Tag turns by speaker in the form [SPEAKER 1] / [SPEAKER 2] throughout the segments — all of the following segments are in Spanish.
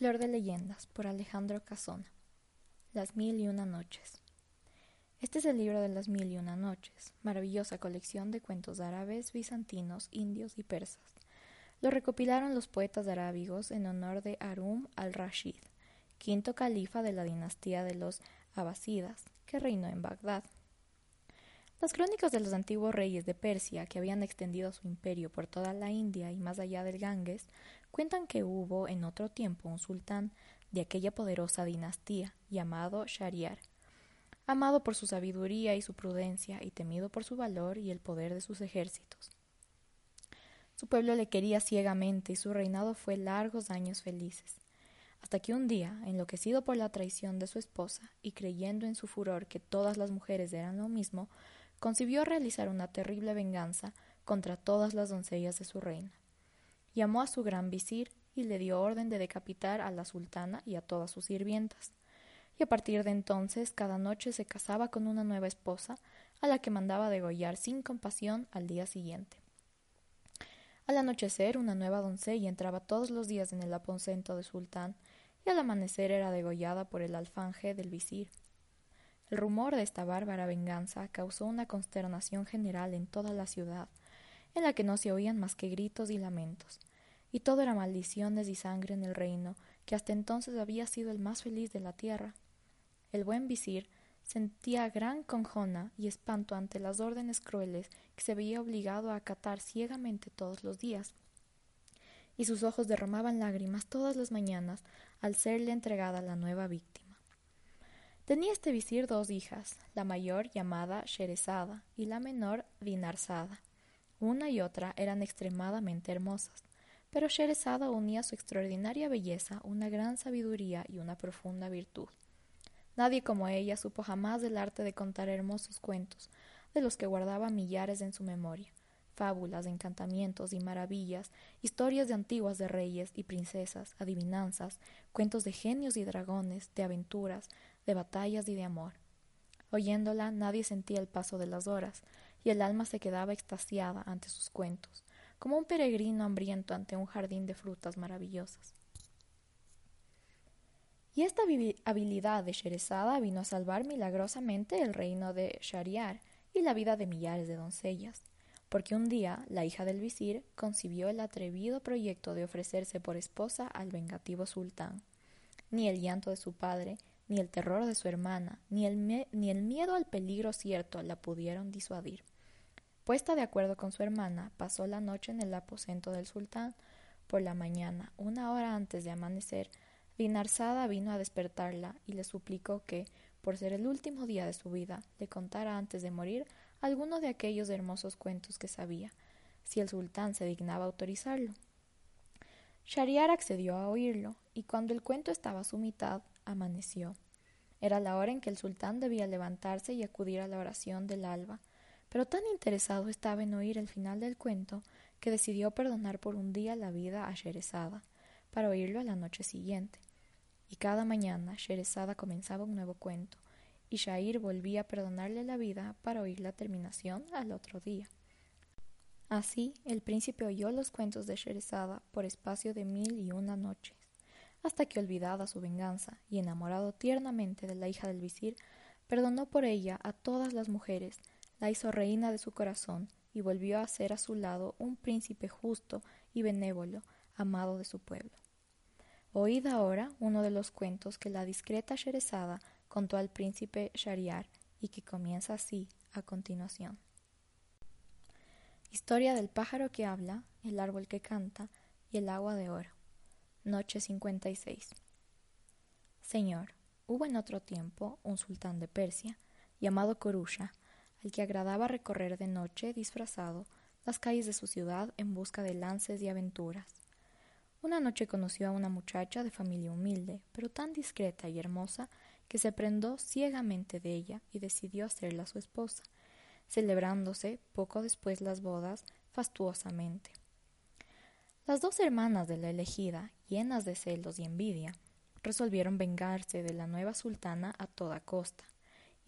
[SPEAKER 1] Flor de Leyendas por Alejandro Casona. Las Mil y Una Noches. Este es el libro de las Mil y Una Noches, maravillosa colección de cuentos árabes, bizantinos, indios y persas. Lo recopilaron los poetas arábigos en honor de Arum al-Rashid, quinto califa de la dinastía de los Abasidas, que reinó en Bagdad. Las crónicas de los antiguos reyes de Persia, que habían extendido su imperio por toda la India y más allá del Ganges, cuentan que hubo en otro tiempo un sultán de aquella poderosa dinastía, llamado Shariar, amado por su sabiduría y su prudencia y temido por su valor y el poder de sus ejércitos. Su pueblo le quería ciegamente y su reinado fue largos años felices hasta que un día, enloquecido por la traición de su esposa y creyendo en su furor que todas las mujeres eran lo mismo, concibió realizar una terrible venganza contra todas las doncellas de su reina. Llamó a su gran visir y le dio orden de decapitar a la sultana y a todas sus sirvientas. Y a partir de entonces cada noche se casaba con una nueva esposa, a la que mandaba degollar sin compasión al día siguiente. Al anochecer una nueva doncella entraba todos los días en el aposento del sultán, y al amanecer era degollada por el alfanje del visir. El rumor de esta bárbara venganza causó una consternación general en toda la ciudad, en la que no se oían más que gritos y lamentos, y todo era maldiciones y sangre en el reino, que hasta entonces había sido el más feliz de la tierra. El buen visir sentía gran conjona y espanto ante las órdenes crueles que se veía obligado a acatar ciegamente todos los días, y sus ojos derramaban lágrimas todas las mañanas al serle entregada la nueva víctima. Tenía este visir dos hijas, la mayor llamada Sherezada y la menor Dinarzada. Una y otra eran extremadamente hermosas, pero Sherezada unía a su extraordinaria belleza una gran sabiduría y una profunda virtud. Nadie como ella supo jamás del arte de contar hermosos cuentos, de los que guardaba millares en su memoria fábulas, encantamientos y maravillas, historias de antiguas de reyes y princesas, adivinanzas, cuentos de genios y dragones, de aventuras, de batallas y de amor. Oyéndola nadie sentía el paso de las horas, y el alma se quedaba extasiada ante sus cuentos, como un peregrino hambriento ante un jardín de frutas maravillosas. Y esta habilidad de Sherezada vino a salvar milagrosamente el reino de Shariar y la vida de millares de doncellas porque un día la hija del visir concibió el atrevido proyecto de ofrecerse por esposa al vengativo sultán. Ni el llanto de su padre, ni el terror de su hermana, ni el, ni el miedo al peligro cierto la pudieron disuadir. Puesta de acuerdo con su hermana, pasó la noche en el aposento del sultán. Por la mañana, una hora antes de amanecer, Dinarzada vino a despertarla y le suplicó que, por ser el último día de su vida, le contara antes de morir alguno de aquellos hermosos cuentos que sabía, si el sultán se dignaba autorizarlo. Shariar accedió a oírlo, y cuando el cuento estaba a su mitad, amaneció. Era la hora en que el sultán debía levantarse y acudir a la oración del alba, pero tan interesado estaba en oír el final del cuento que decidió perdonar por un día la vida a Sherezada, para oírlo a la noche siguiente. Y cada mañana Sherezada comenzaba un nuevo cuento, y Shair volvía a perdonarle la vida para oír la terminación al otro día. Así el príncipe oyó los cuentos de Sherezada por espacio de mil y una noches, hasta que olvidada su venganza y enamorado tiernamente de la hija del visir, perdonó por ella a todas las mujeres, la hizo reina de su corazón y volvió a ser a su lado un príncipe justo y benévolo, amado de su pueblo. Oíd ahora uno de los cuentos que la discreta Sherezada contó al príncipe Shariar y que comienza así a continuación. Historia del pájaro que habla, el árbol que canta y el agua de oro. Noche 56. Señor, hubo en otro tiempo un sultán de Persia, llamado Corusha, al que agradaba recorrer de noche disfrazado las calles de su ciudad en busca de lances y aventuras. Una noche conoció a una muchacha de familia humilde, pero tan discreta y hermosa que se prendó ciegamente de ella y decidió hacerla su esposa, celebrándose poco después las bodas fastuosamente. Las dos hermanas de la elegida, llenas de celos y envidia, resolvieron vengarse de la nueva sultana a toda costa,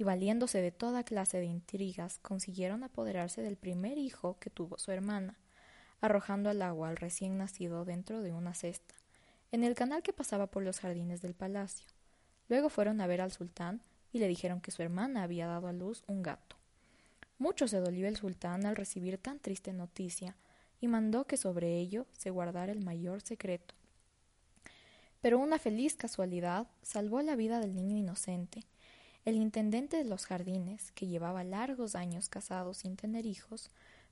[SPEAKER 1] y valiéndose de toda clase de intrigas, consiguieron apoderarse del primer hijo que tuvo su hermana, arrojando al agua al recién nacido dentro de una cesta, en el canal que pasaba por los jardines del palacio. Luego fueron a ver al sultán y le dijeron que su hermana había dado a luz un gato. Mucho se dolió el sultán al recibir tan triste noticia y mandó que sobre ello se guardara el mayor secreto. Pero una feliz casualidad salvó la vida del niño inocente. El intendente de los jardines, que llevaba largos años casado sin tener hijos,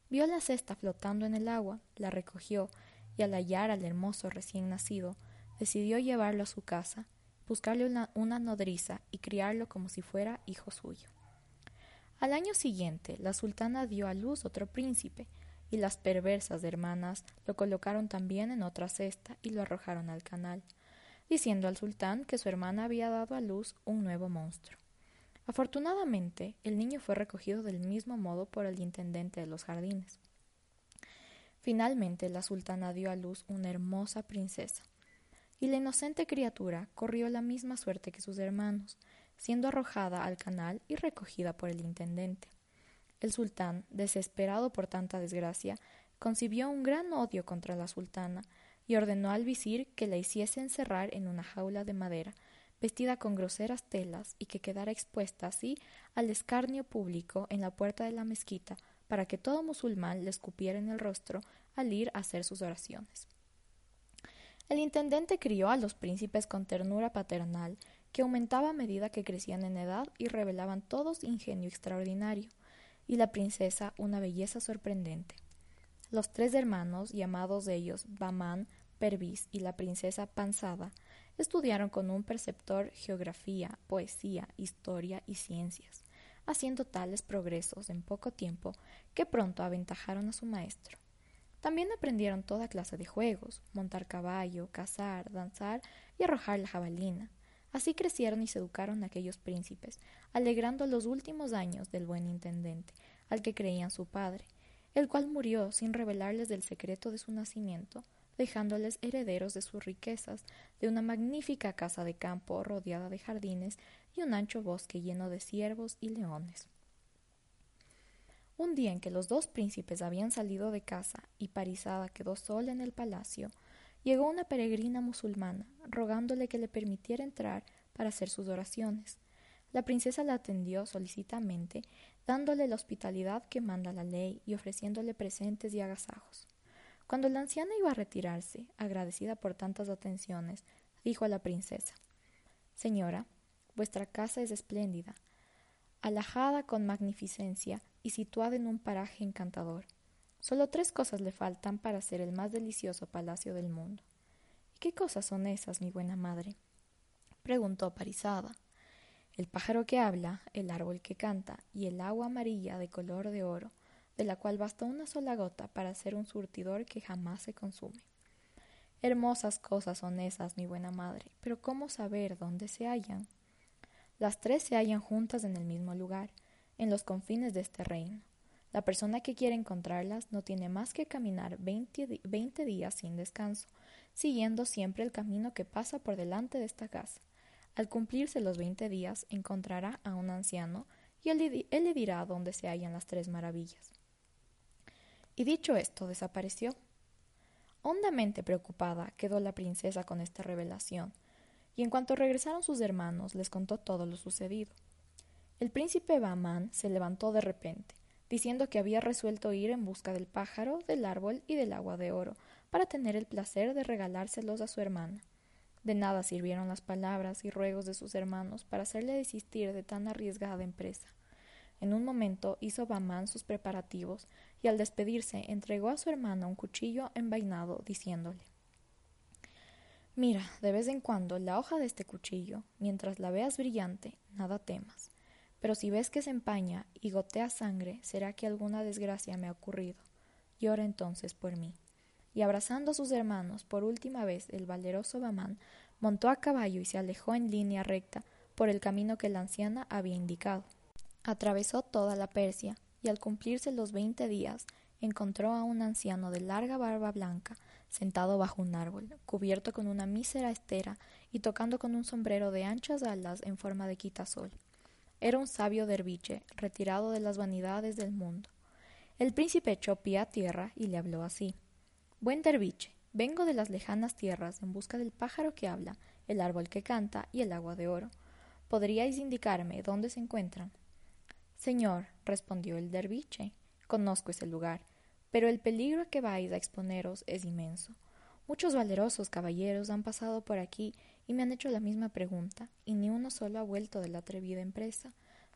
[SPEAKER 1] vio la cesta flotando en el agua, la recogió y al hallar al hermoso recién nacido, decidió llevarlo a su casa buscarle una, nodriza y criarlo como si fuera hijo suyo. Al año siguiente, la sultana dio a luz otro príncipe, y las perversas hermanas lo colocaron también en otra cesta y lo arrojaron al canal, diciendo al sultán que su hermana había dado a luz un nuevo monstruo. Afortunadamente, el niño fue recogido del mismo modo por el intendente de los jardines. Finalmente, la sultana dio a luz una hermosa princesa, y la inocente criatura corrió la misma suerte que sus hermanos, siendo arrojada al canal y recogida por el intendente. El sultán, desesperado por tanta desgracia, concibió un gran odio contra la sultana y ordenó al visir que la hiciese encerrar en una jaula de madera, vestida con groseras telas y que quedara expuesta así al escarnio público en la puerta de la mezquita para que todo musulmán le escupiera en el rostro al ir a hacer sus oraciones. El intendente crió a los príncipes con ternura paternal, que aumentaba a medida que crecían en edad y revelaban todos ingenio extraordinario, y la princesa una belleza sorprendente. Los tres hermanos, llamados ellos Bamán, Pervis y la princesa Pansada, estudiaron con un preceptor geografía, poesía, historia y ciencias, haciendo tales progresos en poco tiempo que pronto aventajaron a su maestro. También aprendieron toda clase de juegos, montar caballo, cazar, danzar y arrojar la jabalina. Así crecieron y se educaron aquellos príncipes, alegrando los últimos años del buen intendente, al que creían su padre, el cual murió sin revelarles del secreto de su nacimiento, dejándoles herederos de sus riquezas, de una magnífica casa de campo rodeada de jardines y un ancho bosque lleno de ciervos y leones. Un día en que los dos príncipes habían salido de casa y Parizada quedó sola en el palacio, llegó una peregrina musulmana, rogándole que le permitiera entrar para hacer sus oraciones. La princesa la atendió solicitamente, dándole la hospitalidad que manda la ley y ofreciéndole presentes y agasajos. Cuando la anciana iba a retirarse, agradecida por tantas atenciones, dijo a la princesa Señora, vuestra casa es espléndida, alajada con magnificencia y situada en un paraje encantador. Solo tres cosas le faltan para ser el más delicioso palacio del mundo. ¿Y qué cosas son esas, mi buena madre? preguntó Parizada. El pájaro que habla, el árbol que canta y el agua amarilla de color de oro, de la cual basta una sola gota para hacer un surtidor que jamás se consume. Hermosas cosas son esas, mi buena madre, pero ¿cómo saber dónde se hallan? Las tres se hallan juntas en el mismo lugar, en los confines de este reino. La persona que quiere encontrarlas no tiene más que caminar veinte, días sin descanso, siguiendo siempre el camino que pasa por delante de esta casa. Al cumplirse los veinte días encontrará a un anciano y él, él le dirá dónde se hallan las tres maravillas. Y dicho esto, desapareció. Hondamente preocupada quedó la princesa con esta revelación, y en cuanto regresaron sus hermanos les contó todo lo sucedido. El príncipe Bahman se levantó de repente, diciendo que había resuelto ir en busca del pájaro, del árbol y del agua de oro, para tener el placer de regalárselos a su hermana. De nada sirvieron las palabras y ruegos de sus hermanos para hacerle desistir de tan arriesgada empresa. En un momento hizo Bahman sus preparativos y al despedirse entregó a su hermana un cuchillo envainado, diciéndole Mira, de vez en cuando la hoja de este cuchillo, mientras la veas brillante, nada temas. Pero si ves que se empaña y gotea sangre, será que alguna desgracia me ha ocurrido. Llora entonces por mí. y abrazando a sus hermanos por última vez el valeroso Bamán montó a caballo y se alejó en línea recta por el camino que la anciana había indicado. Atravesó toda la Persia y al cumplirse los veinte días encontró a un anciano de larga barba blanca sentado bajo un árbol, cubierto con una mísera estera y tocando con un sombrero de anchas alas en forma de quitasol. Era un sabio derviche, retirado de las vanidades del mundo. El príncipe echó pie a tierra y le habló así. Buen derviche, vengo de las lejanas tierras en busca del pájaro que habla, el árbol que canta y el agua de oro. ¿Podríais indicarme dónde se encuentran? Señor, respondió el derviche, conozco ese lugar, pero el peligro a que vais a exponeros es inmenso. Muchos valerosos caballeros han pasado por aquí y me han hecho la misma pregunta, y ni uno solo ha vuelto de la atrevida empresa.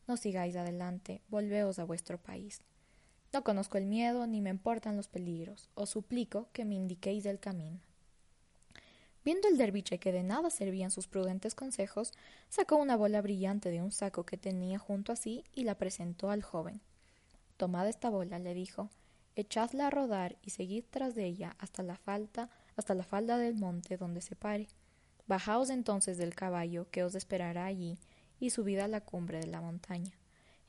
[SPEAKER 1] No sigáis adelante, volveos a vuestro país. No conozco el miedo ni me importan los peligros. Os suplico que me indiquéis el camino. Viendo el derviche que de nada servían sus prudentes consejos, sacó una bola brillante de un saco que tenía junto a sí y la presentó al joven. Tomad esta bola, le dijo, echadla a rodar y seguid tras de ella hasta la falda, hasta la falda del monte donde se pare. Bajaos entonces del caballo que os esperará allí y subid a la cumbre de la montaña.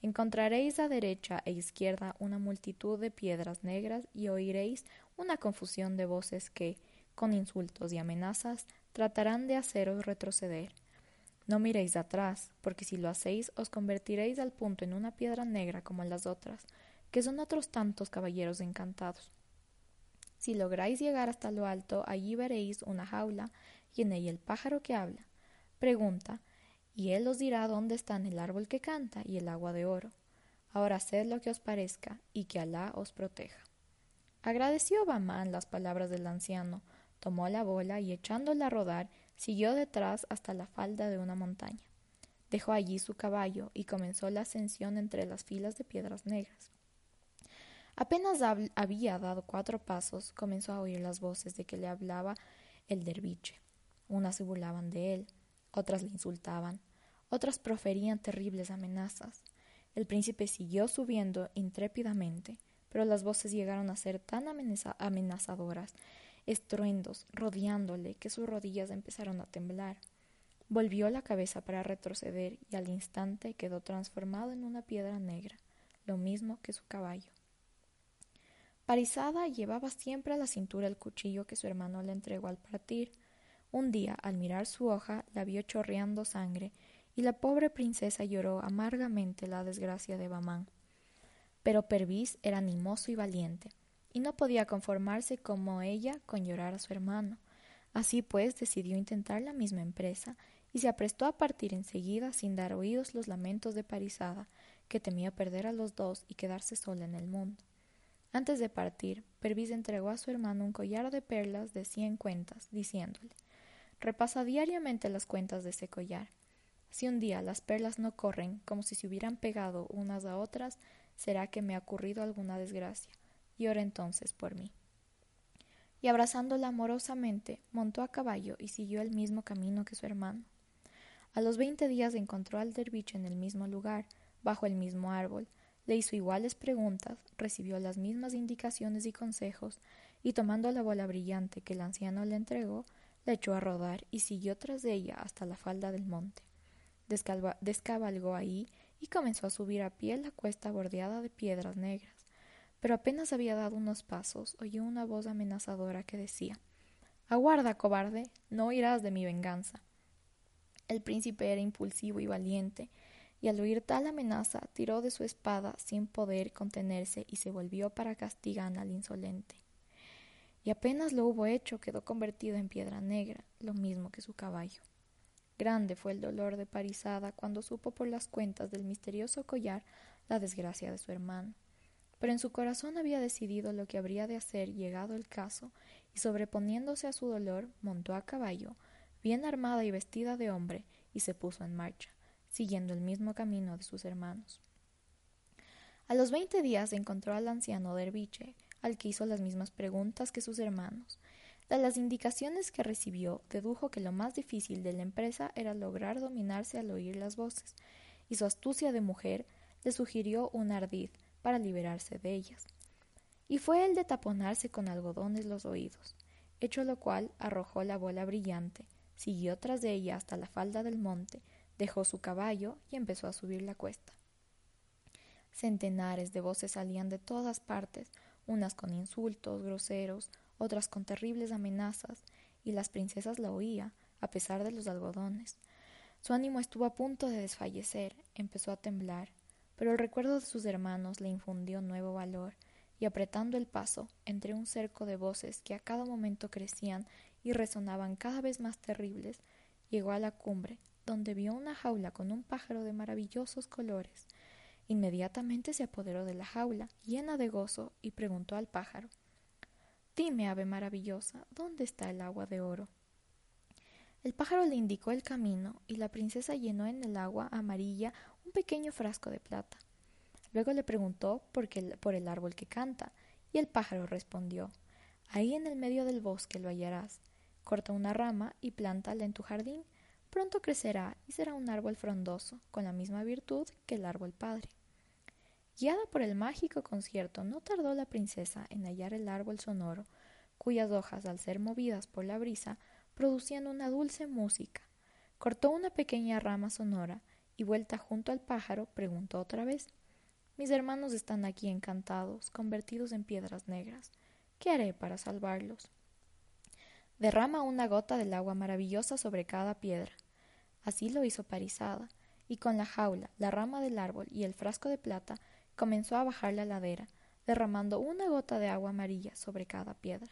[SPEAKER 1] Encontraréis a derecha e izquierda una multitud de piedras negras y oiréis una confusión de voces que, con insultos y amenazas, tratarán de haceros retroceder. No miréis atrás, porque si lo hacéis os convertiréis al punto en una piedra negra como las otras, que son otros tantos caballeros encantados. Si lográis llegar hasta lo alto, allí veréis una jaula y en ella el pájaro que habla. Pregunta, y él os dirá dónde están el árbol que canta y el agua de oro. Ahora haced lo que os parezca, y que Alá os proteja. Agradeció Bamán las palabras del anciano, tomó la bola y echándola a rodar, siguió detrás hasta la falda de una montaña. Dejó allí su caballo y comenzó la ascensión entre las filas de piedras negras. Apenas había dado cuatro pasos, comenzó a oír las voces de que le hablaba el derviche. Unas se burlaban de él, otras le insultaban, otras proferían terribles amenazas. El príncipe siguió subiendo intrépidamente, pero las voces llegaron a ser tan amenazadoras, estruendos, rodeándole, que sus rodillas empezaron a temblar. Volvió la cabeza para retroceder y al instante quedó transformado en una piedra negra, lo mismo que su caballo. Parizada llevaba siempre a la cintura el cuchillo que su hermano le entregó al partir, un día, al mirar su hoja, la vio chorreando sangre, y la pobre princesa lloró amargamente la desgracia de Bamán. Pero Pervis era animoso y valiente, y no podía conformarse como ella con llorar a su hermano. Así pues decidió intentar la misma empresa, y se aprestó a partir enseguida sin dar oídos los lamentos de Parizada, que temía perder a los dos y quedarse sola en el mundo. Antes de partir, Pervis entregó a su hermano un collar de perlas de cien cuentas, diciéndole Repasa diariamente las cuentas de ese collar. Si un día las perlas no corren como si se hubieran pegado unas a otras, será que me ha ocurrido alguna desgracia, y ora entonces por mí. Y abrazándola amorosamente, montó a caballo y siguió el mismo camino que su hermano. A los veinte días encontró al derviche en el mismo lugar, bajo el mismo árbol, le hizo iguales preguntas, recibió las mismas indicaciones y consejos, y tomando la bola brillante que el anciano le entregó, la echó a rodar y siguió tras de ella hasta la falda del monte. descabalgó ahí y comenzó a subir a pie la cuesta bordeada de piedras negras. Pero apenas había dado unos pasos, oyó una voz amenazadora que decía Aguarda, cobarde, no oirás de mi venganza. El príncipe era impulsivo y valiente, y al oír tal amenaza tiró de su espada sin poder contenerse y se volvió para castigar al insolente y apenas lo hubo hecho quedó convertido en piedra negra, lo mismo que su caballo. Grande fue el dolor de Parizada cuando supo por las cuentas del misterioso collar la desgracia de su hermano. Pero en su corazón había decidido lo que habría de hacer llegado el caso, y sobreponiéndose a su dolor, montó a caballo, bien armada y vestida de hombre, y se puso en marcha, siguiendo el mismo camino de sus hermanos. A los veinte días encontró al anciano derviche, al que hizo las mismas preguntas que sus hermanos. De las indicaciones que recibió, dedujo que lo más difícil de la empresa era lograr dominarse al oír las voces, y su astucia de mujer le sugirió un ardid para liberarse de ellas. y fue el de taponarse con algodones los oídos, hecho lo cual arrojó la bola brillante, siguió tras de ella hasta la falda del monte, dejó su caballo y empezó a subir la cuesta. Centenares de voces salían de todas partes, unas con insultos groseros, otras con terribles amenazas, y las princesas la oía, a pesar de los algodones. Su ánimo estuvo a punto de desfallecer, empezó a temblar, pero el recuerdo de sus hermanos le infundió nuevo valor, y apretando el paso entre un cerco de voces que a cada momento crecían y resonaban cada vez más terribles, llegó a la cumbre, donde vio una jaula con un pájaro de maravillosos colores. Inmediatamente se apoderó de la jaula, llena de gozo, y preguntó al pájaro Dime, ave maravillosa, ¿dónde está el agua de oro? El pájaro le indicó el camino, y la princesa llenó en el agua amarilla un pequeño frasco de plata. Luego le preguntó por, qué, por el árbol que canta, y el pájaro respondió Ahí en el medio del bosque lo hallarás. Corta una rama y plántala en tu jardín. Pronto crecerá y será un árbol frondoso, con la misma virtud que el árbol padre. Guiada por el mágico concierto, no tardó la princesa en hallar el árbol sonoro, cuyas hojas, al ser movidas por la brisa, producían una dulce música. Cortó una pequeña rama sonora y, vuelta junto al pájaro, preguntó otra vez mis hermanos están aquí encantados, convertidos en piedras negras. ¿Qué haré para salvarlos? Derrama una gota del agua maravillosa sobre cada piedra. Así lo hizo Parizada, y con la jaula, la rama del árbol y el frasco de plata comenzó a bajar la ladera, derramando una gota de agua amarilla sobre cada piedra.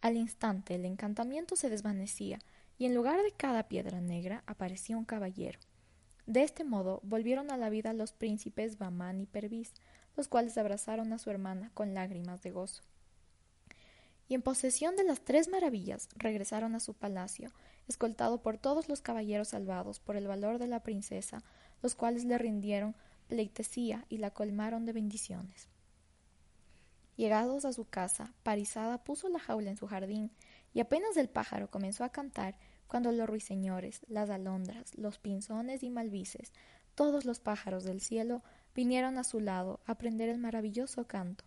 [SPEAKER 1] Al instante el encantamiento se desvanecía, y en lugar de cada piedra negra aparecía un caballero. De este modo volvieron a la vida los príncipes Bamán y Pervis, los cuales abrazaron a su hermana con lágrimas de gozo. Y en posesión de las tres maravillas regresaron a su palacio, escoltado por todos los caballeros salvados por el valor de la princesa, los cuales le rindieron pleitesía y la colmaron de bendiciones. Llegados a su casa, Parizada puso la jaula en su jardín, y apenas el pájaro comenzó a cantar, cuando los ruiseñores, las alondras, los pinzones y malvices, todos los pájaros del cielo, vinieron a su lado a aprender el maravilloso canto.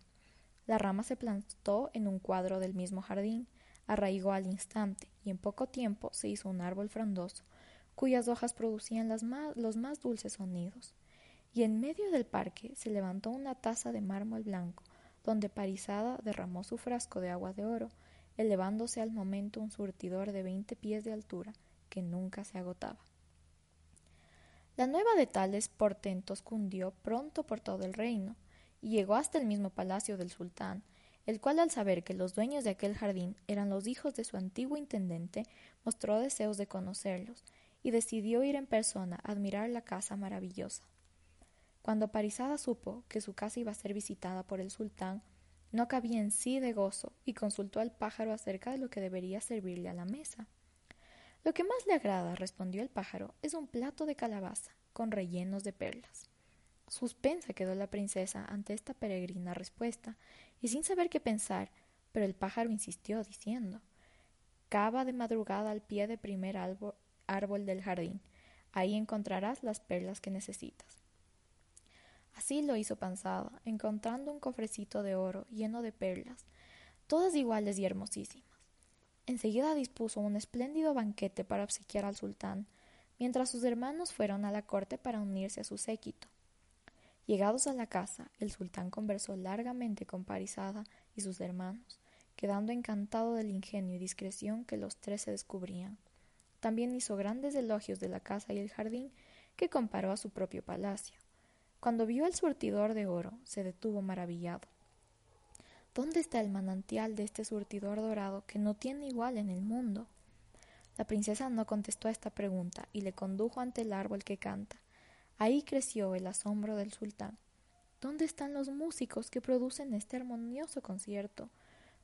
[SPEAKER 1] La rama se plantó en un cuadro del mismo jardín, arraigó al instante, y en poco tiempo se hizo un árbol frondoso, cuyas hojas producían los más dulces sonidos. Y en medio del parque se levantó una taza de mármol blanco, donde Parizada derramó su frasco de agua de oro, elevándose al momento un surtidor de veinte pies de altura, que nunca se agotaba. La nueva de tales portentos cundió pronto por todo el reino, y llegó hasta el mismo palacio del sultán, el cual al saber que los dueños de aquel jardín eran los hijos de su antiguo intendente, mostró deseos de conocerlos, y decidió ir en persona a admirar la casa maravillosa. Cuando Parizada supo que su casa iba a ser visitada por el sultán, no cabía en sí de gozo y consultó al pájaro acerca de lo que debería servirle a la mesa. Lo que más le agrada, respondió el pájaro, es un plato de calabaza, con rellenos de perlas. Suspensa quedó la princesa ante esta peregrina respuesta, y sin saber qué pensar, pero el pájaro insistió, diciendo Cava de madrugada al pie del primer árbol del jardín, ahí encontrarás las perlas que necesitas. Así lo hizo Panzada, encontrando un cofrecito de oro lleno de perlas, todas iguales y hermosísimas. Enseguida dispuso un espléndido banquete para obsequiar al sultán, mientras sus hermanos fueron a la corte para unirse a su séquito. Llegados a la casa, el sultán conversó largamente con Parizada y sus hermanos, quedando encantado del ingenio y discreción que los tres se descubrían. También hizo grandes elogios de la casa y el jardín, que comparó a su propio palacio. Cuando vio el surtidor de oro, se detuvo maravillado. ¿Dónde está el manantial de este surtidor dorado que no tiene igual en el mundo? La princesa no contestó a esta pregunta y le condujo ante el árbol que canta. Ahí creció el asombro del sultán. ¿Dónde están los músicos que producen este armonioso concierto?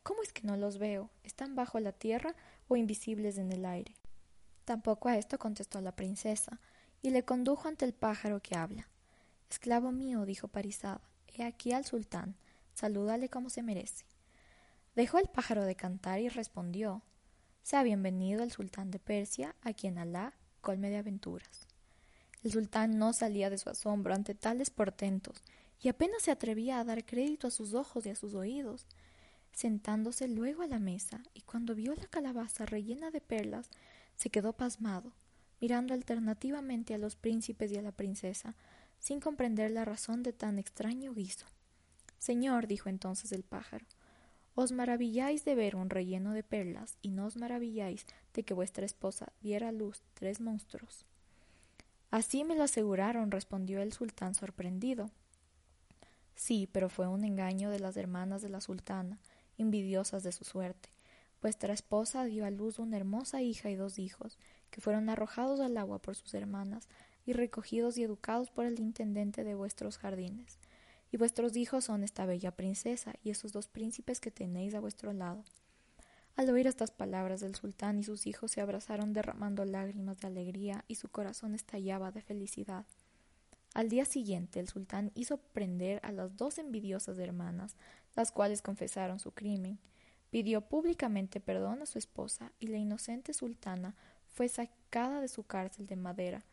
[SPEAKER 1] ¿Cómo es que no los veo? ¿Están bajo la tierra o invisibles en el aire? Tampoco a esto contestó la princesa, y le condujo ante el pájaro que habla. Esclavo mío, dijo Parizada, he aquí al sultán, salúdale como se merece. Dejó el pájaro de cantar y respondió Sea bienvenido el sultán de Persia, a quien Alá colme de aventuras. El sultán no salía de su asombro ante tales portentos, y apenas se atrevía a dar crédito a sus ojos y a sus oídos. Sentándose luego a la mesa, y cuando vio la calabaza rellena de perlas, se quedó pasmado, mirando alternativamente a los príncipes y a la princesa, sin comprender la razón de tan extraño guiso. Señor, dijo entonces el pájaro, os maravilláis de ver un relleno de perlas, y no os maravilláis de que vuestra esposa diera a luz tres monstruos. Así me lo aseguraron, respondió el sultán sorprendido. Sí, pero fue un engaño de las hermanas de la sultana, envidiosas de su suerte. Vuestra esposa dio a luz una hermosa hija y dos hijos, que fueron arrojados al agua por sus hermanas y recogidos y educados por el intendente de vuestros jardines. Y vuestros hijos son esta bella princesa y esos dos príncipes que tenéis a vuestro lado. Al oír estas palabras del sultán y sus hijos se abrazaron derramando lágrimas de alegría y su corazón estallaba de felicidad. Al día siguiente el sultán hizo prender a las dos envidiosas hermanas, las cuales confesaron su crimen, pidió públicamente perdón a su esposa y la inocente sultana fue sacada de su cárcel de madera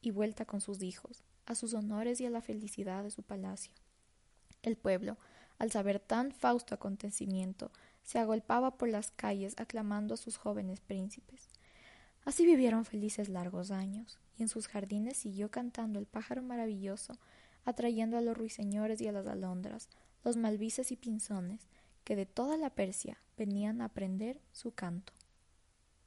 [SPEAKER 1] y vuelta con sus hijos, a sus honores y a la felicidad de su palacio. El pueblo, al saber tan fausto acontecimiento, se agolpaba por las calles aclamando a sus jóvenes príncipes. Así vivieron felices largos años, y en sus jardines siguió cantando el pájaro maravilloso, atrayendo a los ruiseñores y a las alondras, los malvices y pinzones, que de toda la Persia venían a aprender su canto.